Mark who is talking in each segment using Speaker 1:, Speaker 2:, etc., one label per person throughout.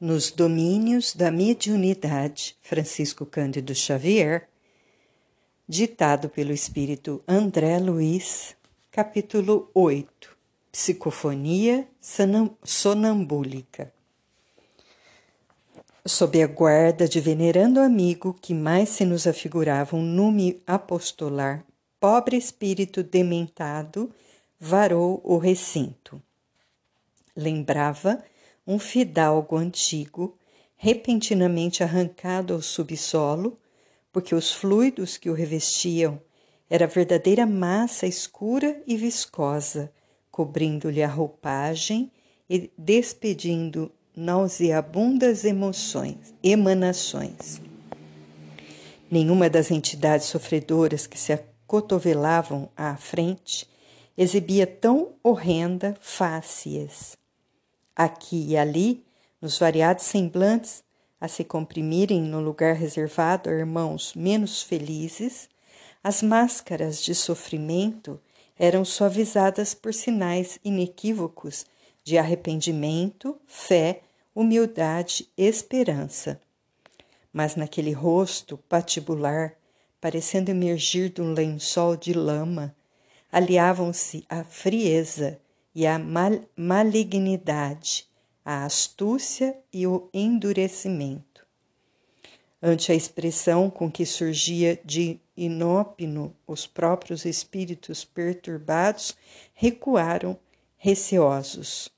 Speaker 1: nos domínios da mediunidade, Francisco Cândido Xavier, ditado pelo espírito André Luiz, capítulo 8 Psicofonia sonambúlica. Sob a guarda de venerando amigo que mais se nos afigurava um nume apostolar, pobre espírito dementado varou o recinto. Lembrava um fidalgo antigo, repentinamente arrancado ao subsolo, porque os fluidos que o revestiam era verdadeira massa escura e viscosa, cobrindo-lhe a roupagem e despedindo nauseabundas emoções, emanações. Nenhuma das entidades sofredoras que se acotovelavam à frente exibia tão horrenda fácies aqui e ali, nos variados semblantes, a se comprimirem no lugar reservado a irmãos menos felizes, as máscaras de sofrimento eram suavizadas por sinais inequívocos de arrependimento, fé, humildade esperança. Mas naquele rosto patibular, parecendo emergir de um lençol de lama, aliavam-se a frieza e a mal malignidade, a astúcia e o endurecimento. Ante a expressão com que surgia de inópino os próprios espíritos perturbados, recuaram receosos.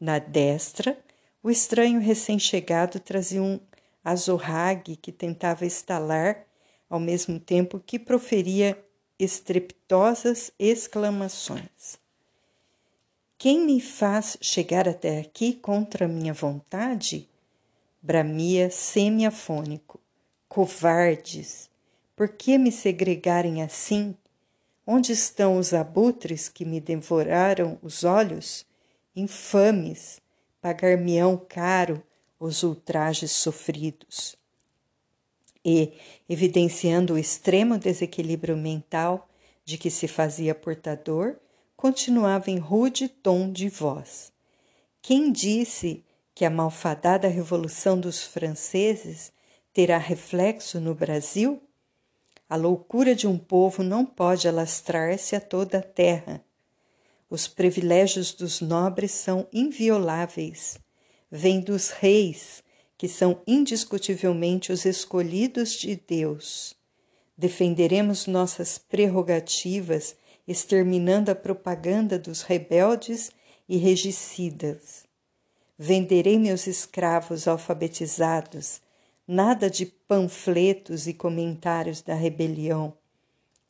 Speaker 1: Na destra, o estranho recém-chegado trazia um azorrague que tentava estalar, ao mesmo tempo que proferia estrepitosas exclamações. Quem me faz chegar até aqui contra minha vontade? Bramia semiafônico. Covardes! Por que me segregarem assim? Onde estão os abutres que me devoraram os olhos? Infames! Pagar-me-ão caro os ultrajes sofridos. E, evidenciando o extremo desequilíbrio mental de que se fazia portador, continuava em rude tom de voz. Quem disse que a malfadada Revolução dos Franceses terá reflexo no Brasil? A loucura de um povo não pode alastrar-se a toda a terra. Os privilégios dos nobres são invioláveis. Vêm dos reis, que são indiscutivelmente os escolhidos de Deus. Defenderemos nossas prerrogativas exterminando a propaganda dos rebeldes e regicidas. Venderei meus escravos alfabetizados, nada de panfletos e comentários da rebelião.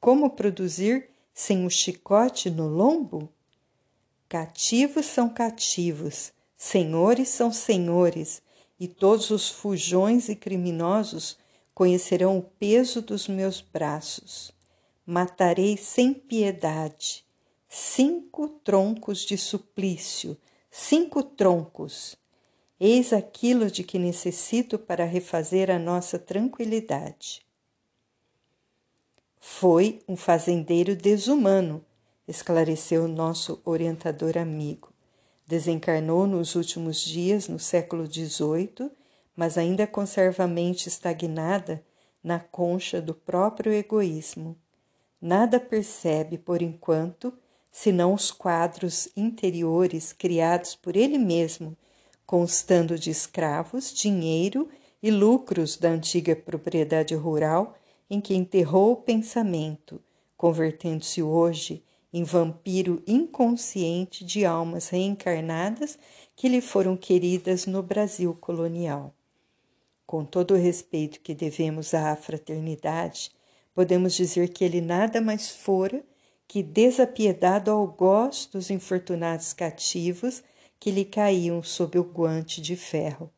Speaker 1: Como produzir sem o chicote no lombo? Cativos são cativos, senhores são senhores, e todos os fujões e criminosos conhecerão o peso dos meus braços matarei sem piedade cinco troncos de suplício, cinco troncos. Eis aquilo de que necessito para refazer a nossa tranquilidade. Foi um fazendeiro desumano, esclareceu nosso orientador amigo. Desencarnou nos últimos dias, no século XVIII, mas ainda conserva a mente estagnada na concha do próprio egoísmo nada percebe por enquanto senão os quadros interiores criados por ele mesmo, constando de escravos, dinheiro e lucros da antiga propriedade rural em que enterrou o pensamento, convertendo-se hoje em vampiro inconsciente de almas reencarnadas que lhe foram queridas no Brasil colonial. Com todo o respeito que devemos à fraternidade, podemos dizer que ele nada mais fora que desapiedado ao gosto dos infortunados cativos que lhe caíam sob o guante de ferro.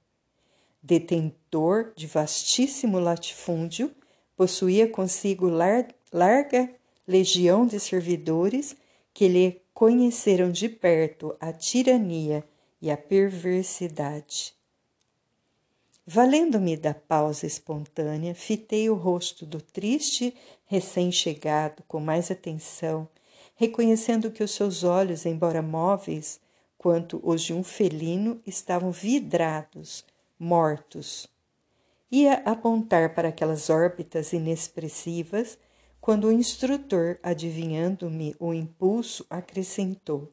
Speaker 1: Detentor de vastíssimo latifúndio, possuía consigo lar larga legião de servidores que lhe conheceram de perto a tirania e a perversidade. Valendo-me da pausa espontânea, fitei o rosto do triste recém-chegado com mais atenção, reconhecendo que os seus olhos, embora móveis, enquanto os de um felino estavam vidrados, mortos. Ia apontar para aquelas órbitas inexpressivas quando o instrutor, adivinhando-me o impulso, acrescentou: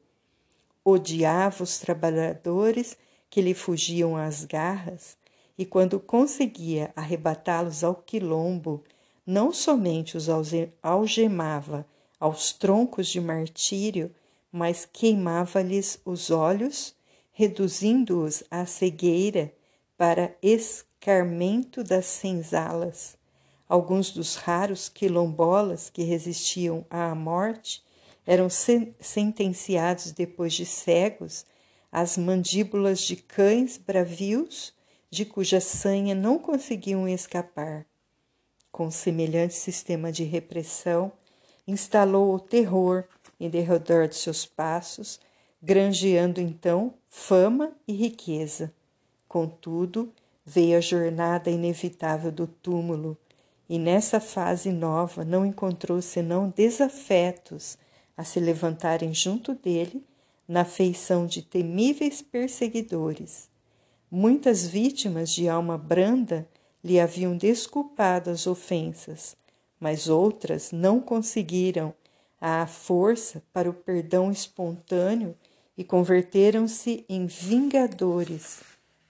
Speaker 1: Odiava os trabalhadores que lhe fugiam às garras, e quando conseguia arrebatá-los ao quilombo, não somente os algemava aos troncos de martírio, mas queimava-lhes os olhos, reduzindo-os à cegueira para escarmento das senzalas. Alguns dos raros quilombolas que resistiam à morte eram sentenciados depois de cegos às mandíbulas de cães bravios, de cuja sanha não conseguiam escapar. Com semelhante sistema de repressão, instalou o terror em derredor de seus passos, granjeando então fama e riqueza. Contudo, veio a jornada inevitável do túmulo, e nessa fase nova não encontrou senão desafetos a se levantarem junto dele na feição de temíveis perseguidores. Muitas vítimas de alma branda lhe haviam desculpado as ofensas, mas outras não conseguiram a força para o perdão espontâneo e converteram-se em vingadores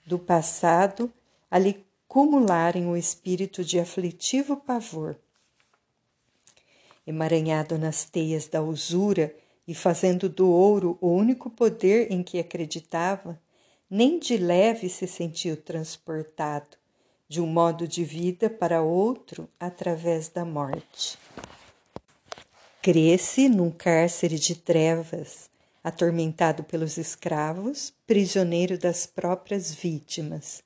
Speaker 1: do passado a lhe cumularem o espírito de aflitivo pavor. Emaranhado nas teias da usura e fazendo do ouro o único poder em que acreditava, nem de leve se sentiu transportado de um modo de vida para outro através da morte. Cresce num cárcere de trevas, atormentado pelos escravos, prisioneiro das próprias vítimas.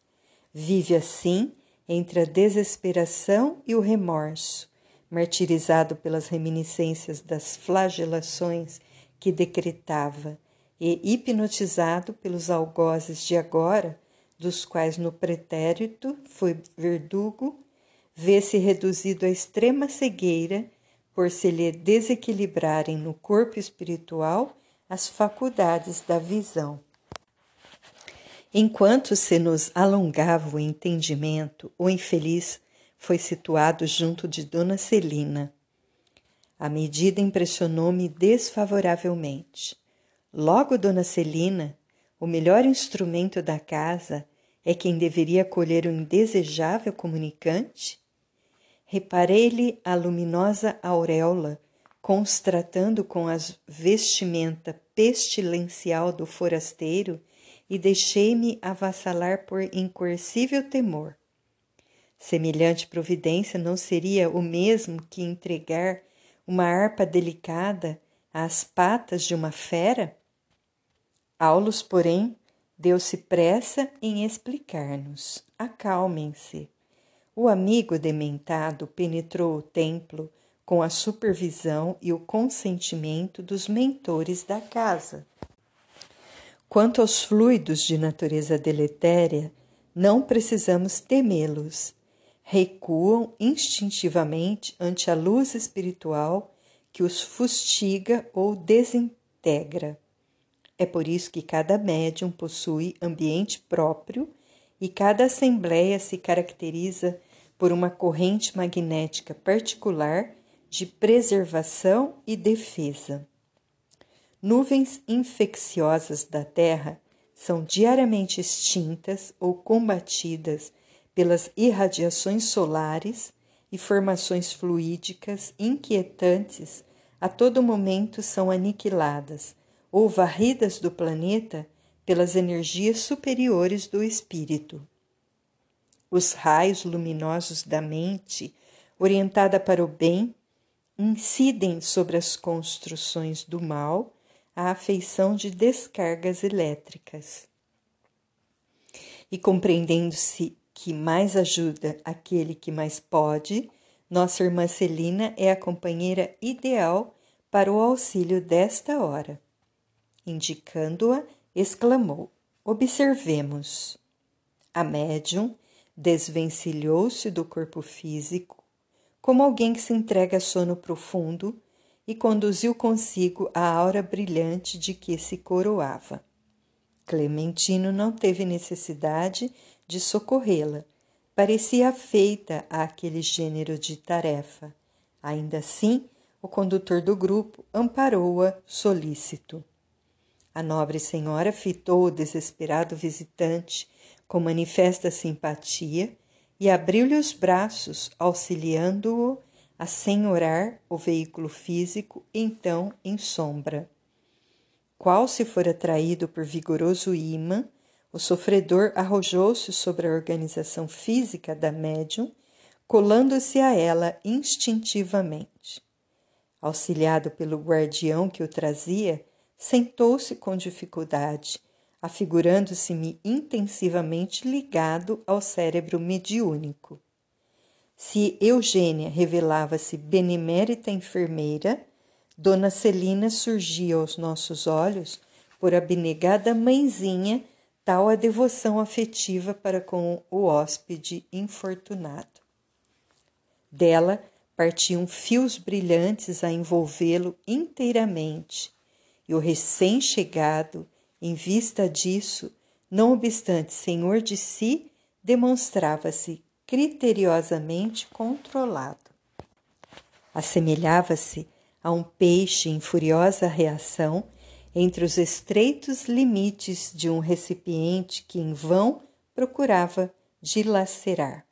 Speaker 1: Vive assim entre a desesperação e o remorso, martirizado pelas reminiscências das flagelações que decretava e hipnotizado pelos algozes de agora, dos quais no pretérito foi verdugo, vê-se reduzido à extrema cegueira por se lhe desequilibrarem no corpo espiritual as faculdades da visão. Enquanto se nos alongava o entendimento, o infeliz foi situado junto de Dona Celina. A medida impressionou-me desfavoravelmente. Logo, Dona Celina, o melhor instrumento da casa é quem deveria acolher o indesejável comunicante? Reparei-lhe a luminosa auréola, constratando com a vestimenta pestilencial do forasteiro e deixei-me avassalar por incoercível temor. Semelhante providência não seria o mesmo que entregar uma harpa delicada às patas de uma fera? Aulos, porém, deu-se pressa em explicar-nos. Acalmem-se. O amigo dementado penetrou o templo com a supervisão e o consentimento dos mentores da casa. Quanto aos fluidos de natureza deletéria, não precisamos temê-los. Recuam instintivamente ante a luz espiritual que os fustiga ou desintegra. É por isso que cada médium possui ambiente próprio e cada assembleia se caracteriza por uma corrente magnética particular de preservação e defesa. Nuvens infecciosas da Terra são diariamente extintas ou combatidas pelas irradiações solares e formações fluídicas inquietantes a todo momento são aniquiladas ou varridas do planeta pelas energias superiores do espírito. Os raios luminosos da mente, orientada para o bem, incidem sobre as construções do mal a afeição de descargas elétricas. E compreendendo-se que mais ajuda aquele que mais pode, nossa irmã Celina é a companheira ideal para o auxílio desta hora. Indicando-a, exclamou: Observemos. A médium desvencilhou-se do corpo físico, como alguém que se entrega a sono profundo e conduziu consigo a aura brilhante de que se coroava. Clementino não teve necessidade de socorrê-la. Parecia feita àquele gênero de tarefa. Ainda assim, o condutor do grupo amparou-a solícito. A nobre senhora fitou o desesperado visitante com manifesta simpatia e abriu-lhe os braços, auxiliando-o a senhorar o veículo físico, então em sombra. Qual se for atraído por vigoroso imã, o sofredor arrojou-se sobre a organização física da médium, colando-se a ela instintivamente. Auxiliado pelo guardião que o trazia, sentou-se com dificuldade, afigurando-se-me intensivamente ligado ao cérebro mediúnico. Se Eugênia revelava-se benemérita enfermeira, Dona Celina surgia aos nossos olhos por abnegada mãezinha, tal a devoção afetiva para com o hóspede infortunado. Dela partiam fios brilhantes a envolvê-lo inteiramente, e o recém-chegado, em vista disso, não obstante senhor de si, demonstrava-se criteriosamente controlado. Assemelhava-se a um peixe em furiosa reação entre os estreitos limites de um recipiente que em vão procurava dilacerar.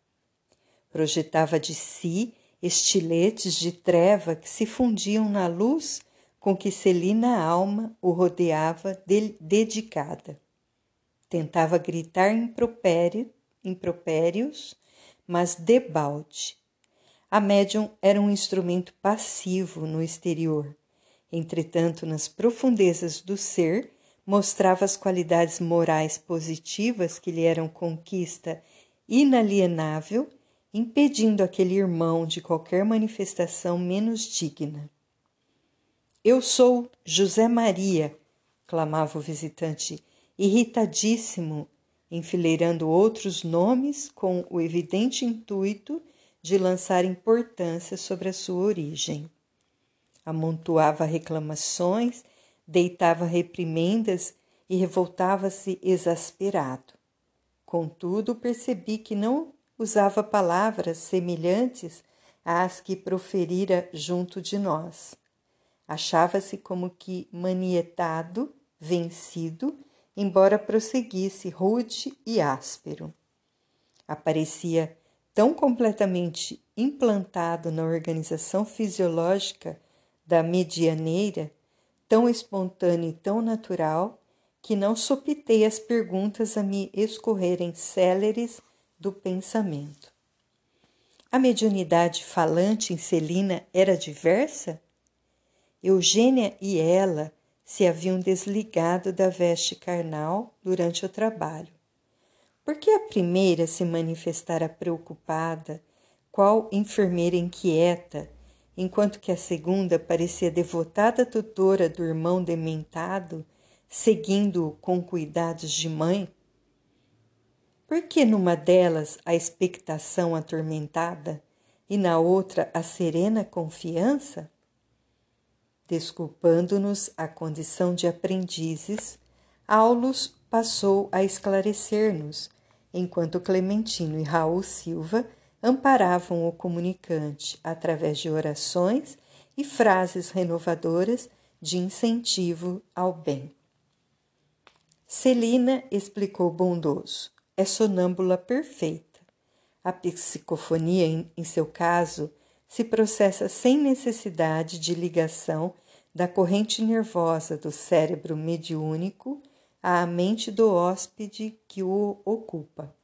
Speaker 1: Projetava de si estiletes de treva que se fundiam na luz com que Celina Alma o rodeava dedicada. Tentava gritar impropério, impropérios mas debalde. A médium era um instrumento passivo no exterior. Entretanto, nas profundezas do ser, mostrava as qualidades morais positivas que lhe eram conquista inalienável, impedindo aquele irmão de qualquer manifestação menos digna. Eu sou José Maria, clamava o visitante, irritadíssimo enfileirando outros nomes com o evidente intuito de lançar importância sobre a sua origem. Amontoava reclamações, deitava reprimendas e revoltava-se exasperado. Contudo, percebi que não usava palavras semelhantes às que proferira junto de nós. Achava-se como que manietado, vencido embora prosseguisse rude e áspero. Aparecia tão completamente implantado na organização fisiológica da medianeira, tão espontâneo e tão natural, que não sopitei as perguntas a me escorrerem céleres do pensamento. A mediunidade falante em Celina era diversa? Eugênia e ela se haviam desligado da veste carnal durante o trabalho. Porque a primeira se manifestara preocupada, qual enfermeira inquieta, enquanto que a segunda parecia devotada tutora do irmão dementado, seguindo-o com cuidados de mãe? Por que numa delas a expectação atormentada e na outra a serena confiança? Desculpando-nos a condição de aprendizes, Aulus passou a esclarecer-nos, enquanto Clementino e Raul Silva amparavam o comunicante através de orações e frases renovadoras de incentivo ao bem. Celina explicou bondoso: é sonâmbula perfeita. A psicofonia, em, em seu caso, se processa sem necessidade de ligação da corrente nervosa do cérebro mediúnico à mente do hóspede que o ocupa.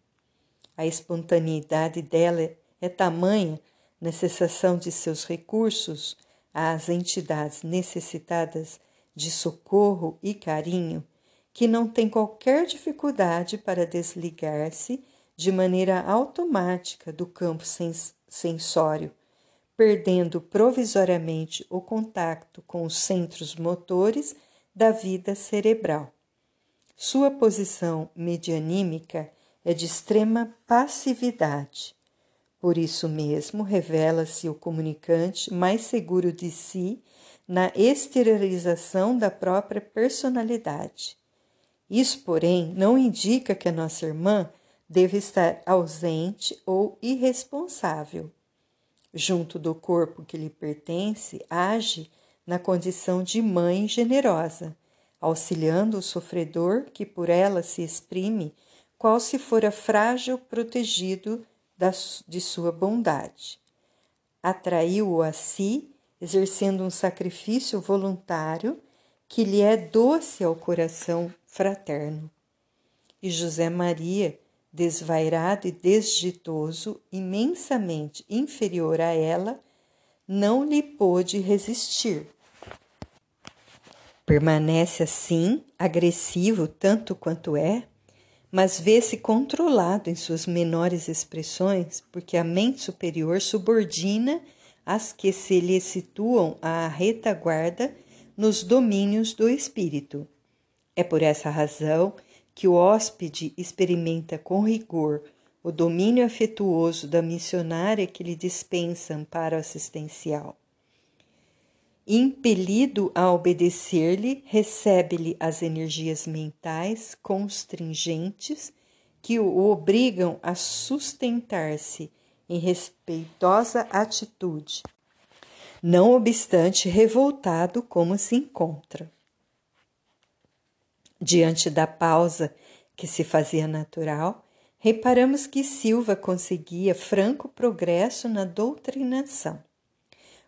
Speaker 1: A espontaneidade dela é tamanha na cessação de seus recursos às entidades necessitadas de socorro e carinho que não tem qualquer dificuldade para desligar-se de maneira automática do campo sens sensório perdendo provisoriamente o contato com os centros motores da vida cerebral. Sua posição medianímica é de extrema passividade. Por isso mesmo, revela-se o comunicante mais seguro de si na exteriorização da própria personalidade. Isso, porém, não indica que a nossa irmã deve estar ausente ou irresponsável. Junto do corpo que lhe pertence, age na condição de mãe generosa, auxiliando o sofredor que por ela se exprime, qual se fora frágil protegido de sua bondade. Atraiu-o a si, exercendo um sacrifício voluntário que lhe é doce ao coração fraterno. E José Maria, desvairado e desditoso, imensamente inferior a ela, não lhe pôde resistir. Permanece assim, agressivo tanto quanto é, mas vê-se controlado em suas menores expressões, porque a mente superior subordina as que se lhe situam à retaguarda nos domínios do espírito. É por essa razão que o hóspede experimenta com rigor o domínio afetuoso da missionária que lhe dispensa amparo assistencial. Impelido a obedecer-lhe, recebe-lhe as energias mentais constringentes que o obrigam a sustentar-se em respeitosa atitude, não obstante revoltado como se encontra. Diante da pausa que se fazia natural, reparamos que Silva conseguia franco progresso na doutrinação.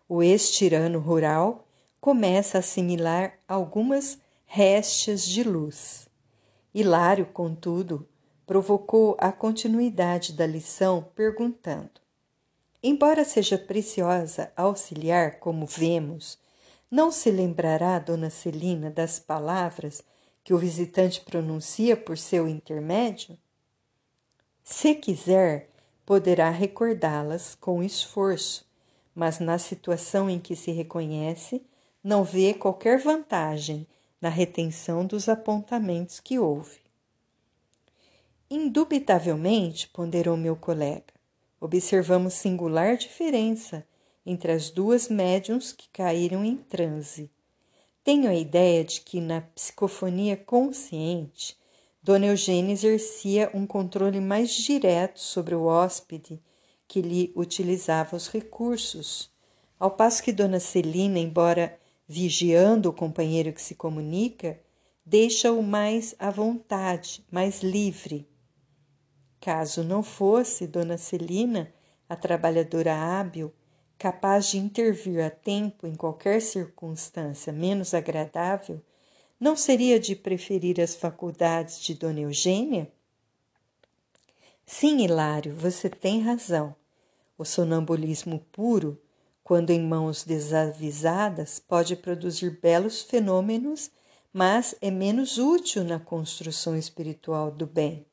Speaker 1: O ex-tirano rural começa a assimilar algumas restes de luz. Hilário, contudo, provocou a continuidade da lição perguntando: Embora seja preciosa auxiliar, como vemos, não se lembrará Dona Celina das palavras que o visitante pronuncia por seu intermédio? Se quiser, poderá recordá-las com esforço, mas na situação em que se reconhece, não vê qualquer vantagem na retenção dos apontamentos que houve. Indubitavelmente, ponderou meu colega, observamos singular diferença entre as duas médiums que caíram em transe. Tenho a ideia de que na psicofonia consciente, Dona Eugênia exercia um controle mais direto sobre o hóspede que lhe utilizava os recursos, ao passo que Dona Celina, embora vigiando o companheiro que se comunica, deixa-o mais à vontade, mais livre. Caso não fosse Dona Celina, a trabalhadora hábil, capaz de intervir a tempo em qualquer circunstância menos agradável, não seria de preferir as faculdades de Dona Eugênia? Sim, Hilário, você tem razão. O sonambulismo puro, quando em mãos desavisadas, pode produzir belos fenômenos, mas é menos útil na construção espiritual do bem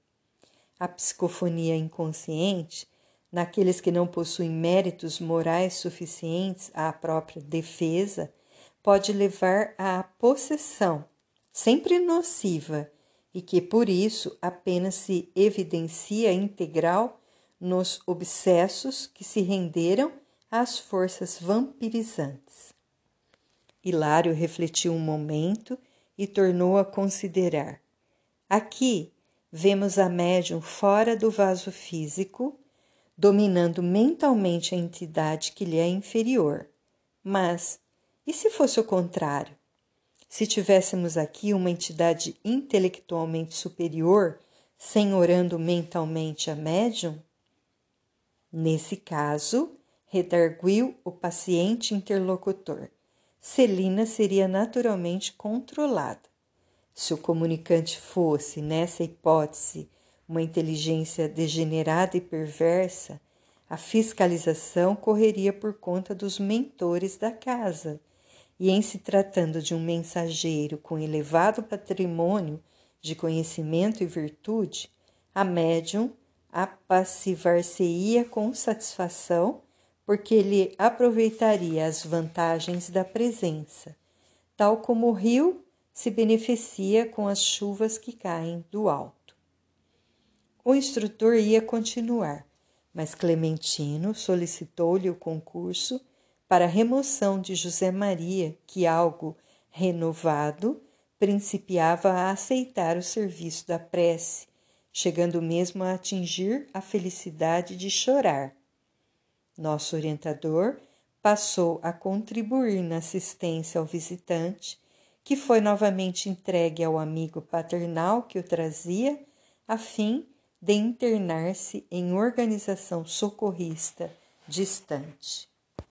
Speaker 1: a psicofonia inconsciente naqueles que não possuem méritos morais suficientes à própria defesa pode levar à possessão, sempre nociva, e que por isso apenas se evidencia integral nos obsessos que se renderam às forças vampirizantes. Hilário refletiu um momento e tornou a considerar. Aqui vemos a médium fora do vaso físico, dominando mentalmente a entidade que lhe é inferior. Mas e se fosse o contrário? Se tivéssemos aqui uma entidade intelectualmente superior, senhorando mentalmente a médium? Nesse caso, redarguiu o paciente interlocutor. Celina seria naturalmente controlada. Se o comunicante fosse, nessa hipótese, uma inteligência degenerada e perversa, a fiscalização correria por conta dos mentores da casa, e em se tratando de um mensageiro com elevado patrimônio de conhecimento e virtude, a médium apassivar-se-ia com satisfação, porque ele aproveitaria as vantagens da presença, tal como o rio se beneficia com as chuvas que caem do alto. O instrutor ia continuar, mas Clementino solicitou-lhe o concurso para a remoção de José Maria, que, algo renovado, principiava a aceitar o serviço da prece, chegando mesmo a atingir a felicidade de chorar. Nosso orientador passou a contribuir na assistência ao visitante, que foi novamente entregue ao amigo paternal que o trazia, a fim de internar-se em organização socorrista distante.